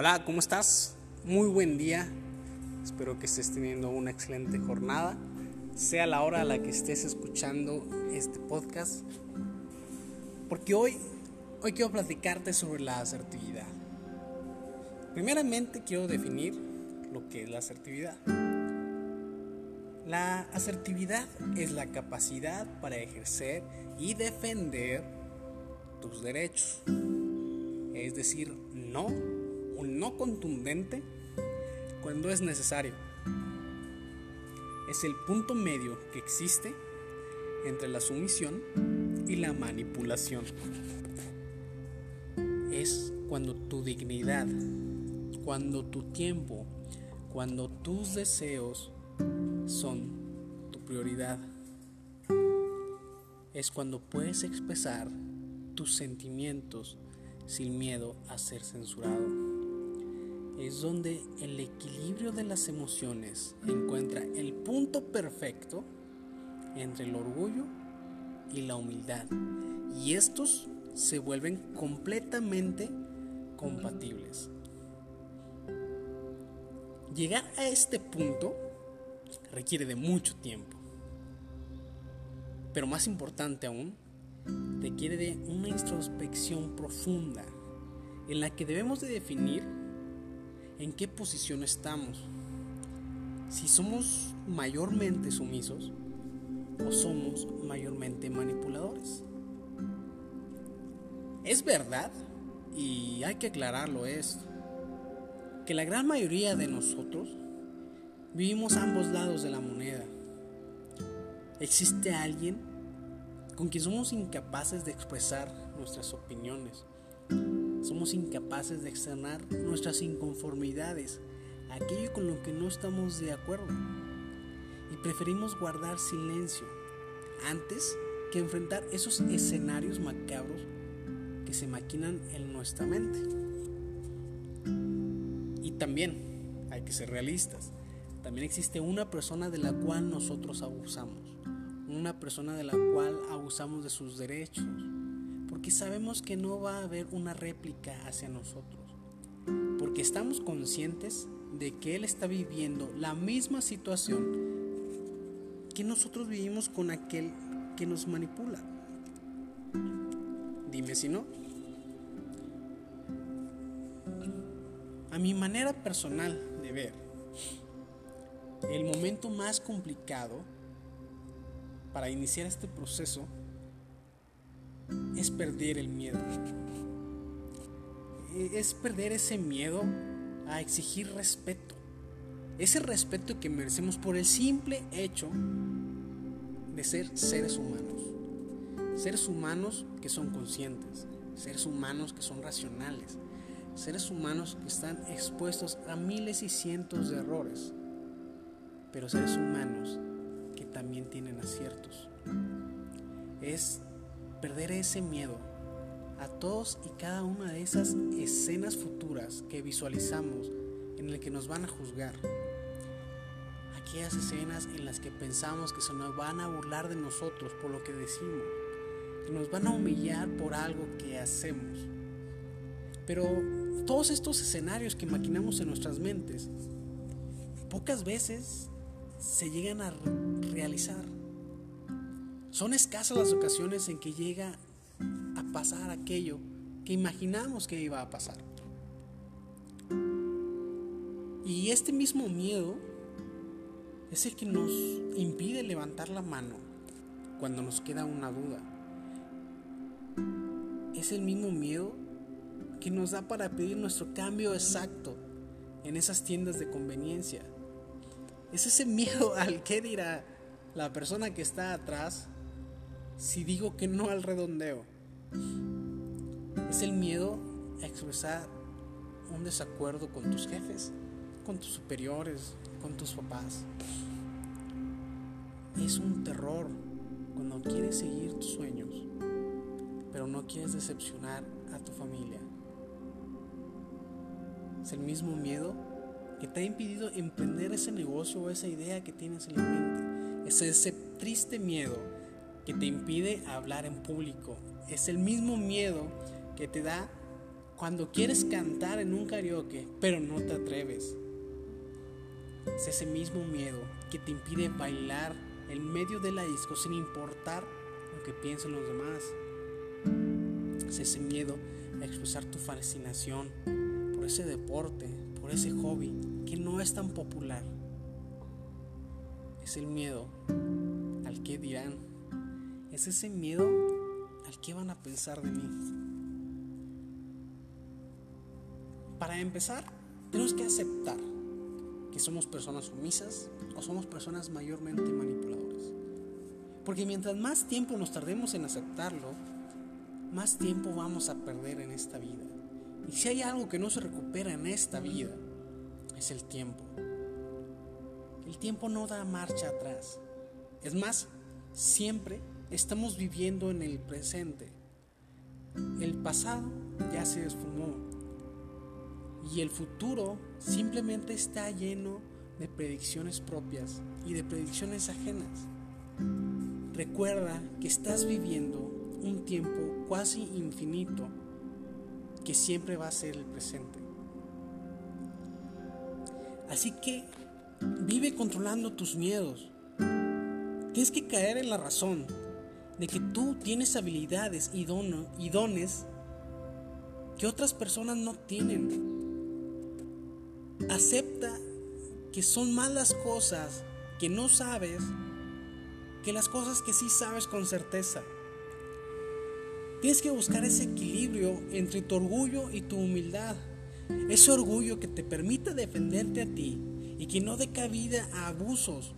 Hola, ¿cómo estás? Muy buen día. Espero que estés teniendo una excelente jornada, sea la hora a la que estés escuchando este podcast. Porque hoy, hoy quiero platicarte sobre la asertividad. Primeramente quiero definir lo que es la asertividad. La asertividad es la capacidad para ejercer y defender tus derechos. Es decir, no, un no contundente cuando es necesario. Es el punto medio que existe entre la sumisión y la manipulación. Es cuando tu dignidad, cuando tu tiempo, cuando tus deseos son tu prioridad. Es cuando puedes expresar tus sentimientos sin miedo a ser censurado. Es donde el equilibrio de las emociones encuentra el punto perfecto entre el orgullo y la humildad. Y estos se vuelven completamente compatibles. Llegar a este punto requiere de mucho tiempo. Pero más importante aún, requiere de una introspección profunda en la que debemos de definir en qué posición estamos. Si somos mayormente sumisos o somos mayormente manipuladores. Es verdad, y hay que aclararlo esto, que la gran mayoría de nosotros vivimos a ambos lados de la moneda. Existe alguien con quien somos incapaces de expresar nuestras opiniones. Somos incapaces de externar nuestras inconformidades, aquello con lo que no estamos de acuerdo. Y preferimos guardar silencio antes que enfrentar esos escenarios macabros que se maquinan en nuestra mente. Y también hay que ser realistas. También existe una persona de la cual nosotros abusamos una persona de la cual abusamos de sus derechos, porque sabemos que no va a haber una réplica hacia nosotros, porque estamos conscientes de que Él está viviendo la misma situación que nosotros vivimos con aquel que nos manipula. Dime si no. A mi manera personal de ver, el momento más complicado para iniciar este proceso es perder el miedo. E, es perder ese miedo a exigir respeto. Ese respeto que merecemos por el simple hecho de ser seres humanos. Seres humanos que son conscientes. Seres humanos que son racionales. Seres humanos que están expuestos a miles y cientos de errores. Pero seres humanos también tienen aciertos. Es perder ese miedo a todos y cada una de esas escenas futuras que visualizamos en el que nos van a juzgar. Aquellas escenas en las que pensamos que se nos van a burlar de nosotros por lo que decimos, que nos van a humillar por algo que hacemos. Pero todos estos escenarios que maquinamos en nuestras mentes, pocas veces se llegan a realizar. Son escasas las ocasiones en que llega a pasar aquello que imaginamos que iba a pasar. Y este mismo miedo es el que nos impide levantar la mano cuando nos queda una duda. Es el mismo miedo que nos da para pedir nuestro cambio exacto en esas tiendas de conveniencia es ese miedo al que dirá la persona que está atrás si digo que no al redondeo. Es el miedo a expresar un desacuerdo con tus jefes, con tus superiores, con tus papás. Es un terror cuando quieres seguir tus sueños, pero no quieres decepcionar a tu familia. Es el mismo miedo que te ha impedido emprender ese negocio o esa idea que tienes en la mente. Es ese triste miedo que te impide hablar en público. Es el mismo miedo que te da Cuando quieres cantar en un karaoke, pero no te atreves. Es ese mismo miedo que te impide bailar en medio de la disco sin importar lo que piensen los demás. Es ese miedo a expresar tu fascinación por ese deporte, por ese hobby que no es tan popular. Es el miedo al que dirán. Es ese miedo al que van a pensar de mí. Para empezar, tenemos que aceptar que somos personas sumisas o somos personas mayormente manipuladoras. Porque mientras más tiempo nos tardemos en aceptarlo, más tiempo vamos a perder en esta vida. Y si hay algo que no se recupera en esta vida, es el tiempo. El tiempo no da marcha atrás. Es más, siempre estamos viviendo en el presente. El pasado ya se esfumó y el futuro simplemente está lleno de predicciones propias y de predicciones ajenas. Recuerda que estás viviendo un tiempo casi infinito que siempre va a ser el presente. Así que vive controlando tus miedos. Tienes que caer en la razón de que tú tienes habilidades y, y dones que otras personas no tienen. Acepta que son más las cosas que no sabes que las cosas que sí sabes con certeza. Tienes que buscar ese equilibrio entre tu orgullo y tu humildad. Ese orgullo que te permita defenderte a ti y que no dé cabida a abusos.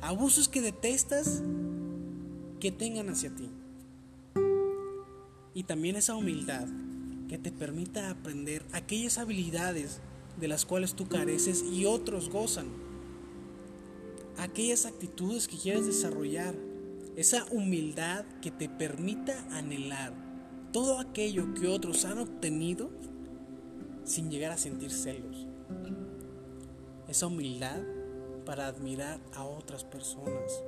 Abusos que detestas que tengan hacia ti. Y también esa humildad que te permita aprender aquellas habilidades de las cuales tú careces y otros gozan. Aquellas actitudes que quieres desarrollar. Esa humildad que te permita anhelar todo aquello que otros han obtenido sin llegar a sentir celos. Esa humildad para admirar a otras personas.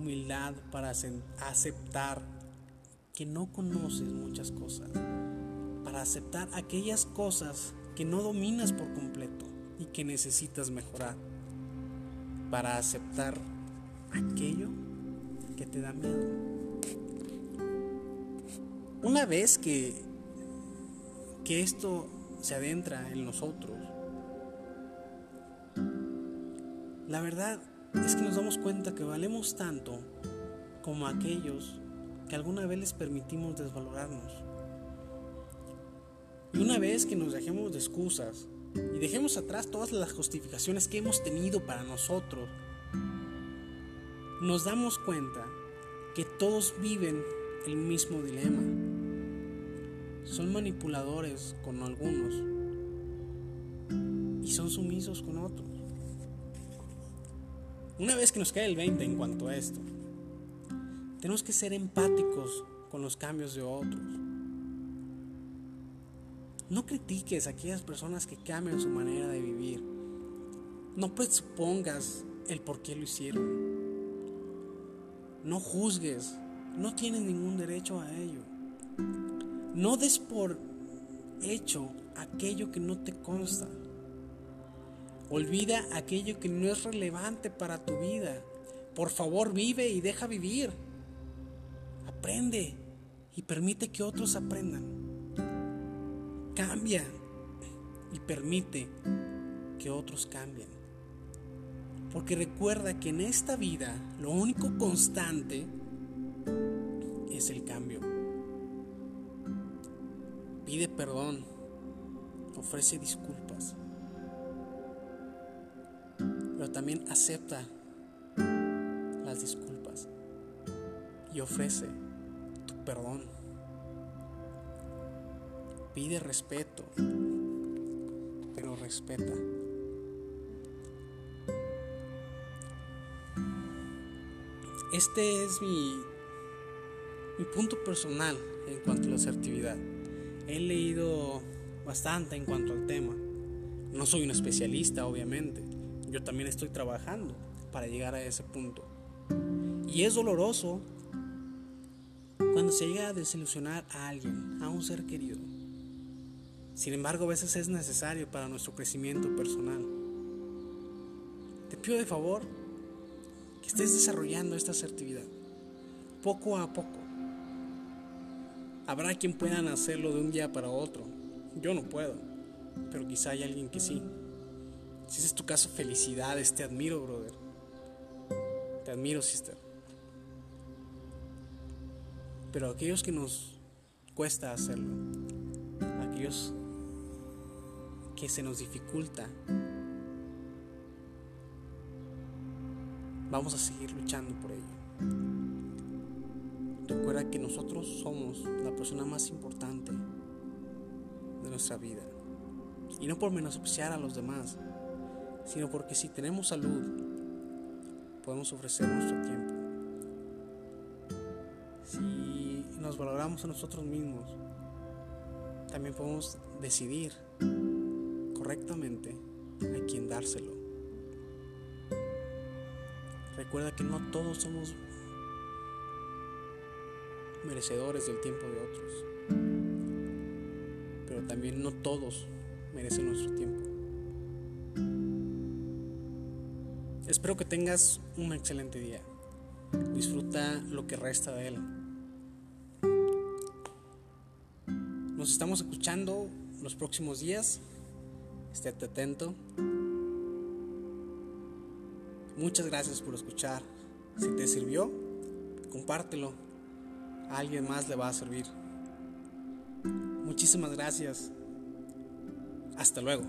Humildad para aceptar que no conoces muchas cosas para aceptar aquellas cosas que no dominas por completo y que necesitas mejorar, para aceptar aquello que te da miedo. Una vez que, que esto se adentra en nosotros, la verdad es que nos damos cuenta que valemos tanto como aquellos que alguna vez les permitimos desvalorarnos. Y una vez que nos dejemos de excusas y dejemos atrás todas las justificaciones que hemos tenido para nosotros, nos damos cuenta que todos viven el mismo dilema. Son manipuladores con algunos y son sumisos con otros. Una vez que nos cae el 20 en cuanto a esto, tenemos que ser empáticos con los cambios de otros. No critiques a aquellas personas que cambian su manera de vivir. No presupongas el por qué lo hicieron. No juzgues. No tienes ningún derecho a ello. No des por hecho aquello que no te consta. Olvida aquello que no es relevante para tu vida. Por favor, vive y deja vivir. Aprende y permite que otros aprendan. Cambia y permite que otros cambien. Porque recuerda que en esta vida lo único constante es el cambio. Pide perdón, ofrece disculpas, pero también acepta las disculpas y ofrece tu perdón. Pide respeto, pero respeta. Este es mi, mi punto personal en cuanto a la asertividad. He leído bastante en cuanto al tema. No soy un especialista, obviamente. Yo también estoy trabajando para llegar a ese punto. Y es doloroso Cuando se llega a desilusionar a alguien, a un ser querido. Sin embargo, a veces es necesario para nuestro crecimiento personal. Te pido de favor que estés desarrollando esta asertividad, poco a poco. Habrá quien puedan hacerlo de un día para otro. Yo no puedo, pero quizá hay alguien que sí. Si ese es tu caso, felicidades, te admiro, brother. Te admiro, sister. Pero aquellos que nos cuesta hacerlo, aquellos que se nos dificulta, vamos a seguir luchando por ello. Recuerda que nosotros somos la persona más importante de nuestra vida. Y no por menospreciar a los demás, sino porque si tenemos salud, podemos ofrecer nuestro tiempo. Si nos valoramos a nosotros mismos, también podemos decidir correctamente a quién dárselo. Recuerda que no todos somos merecedores del tiempo de otros, pero también no todos merecen nuestro tiempo. Espero que tengas un excelente día. Disfruta lo que resta de él. Nos estamos escuchando los próximos días. Estate atento. Muchas gracias por escuchar. Si te sirvió, compártelo. A alguien más le va a servir. Muchísimas gracias. Hasta luego.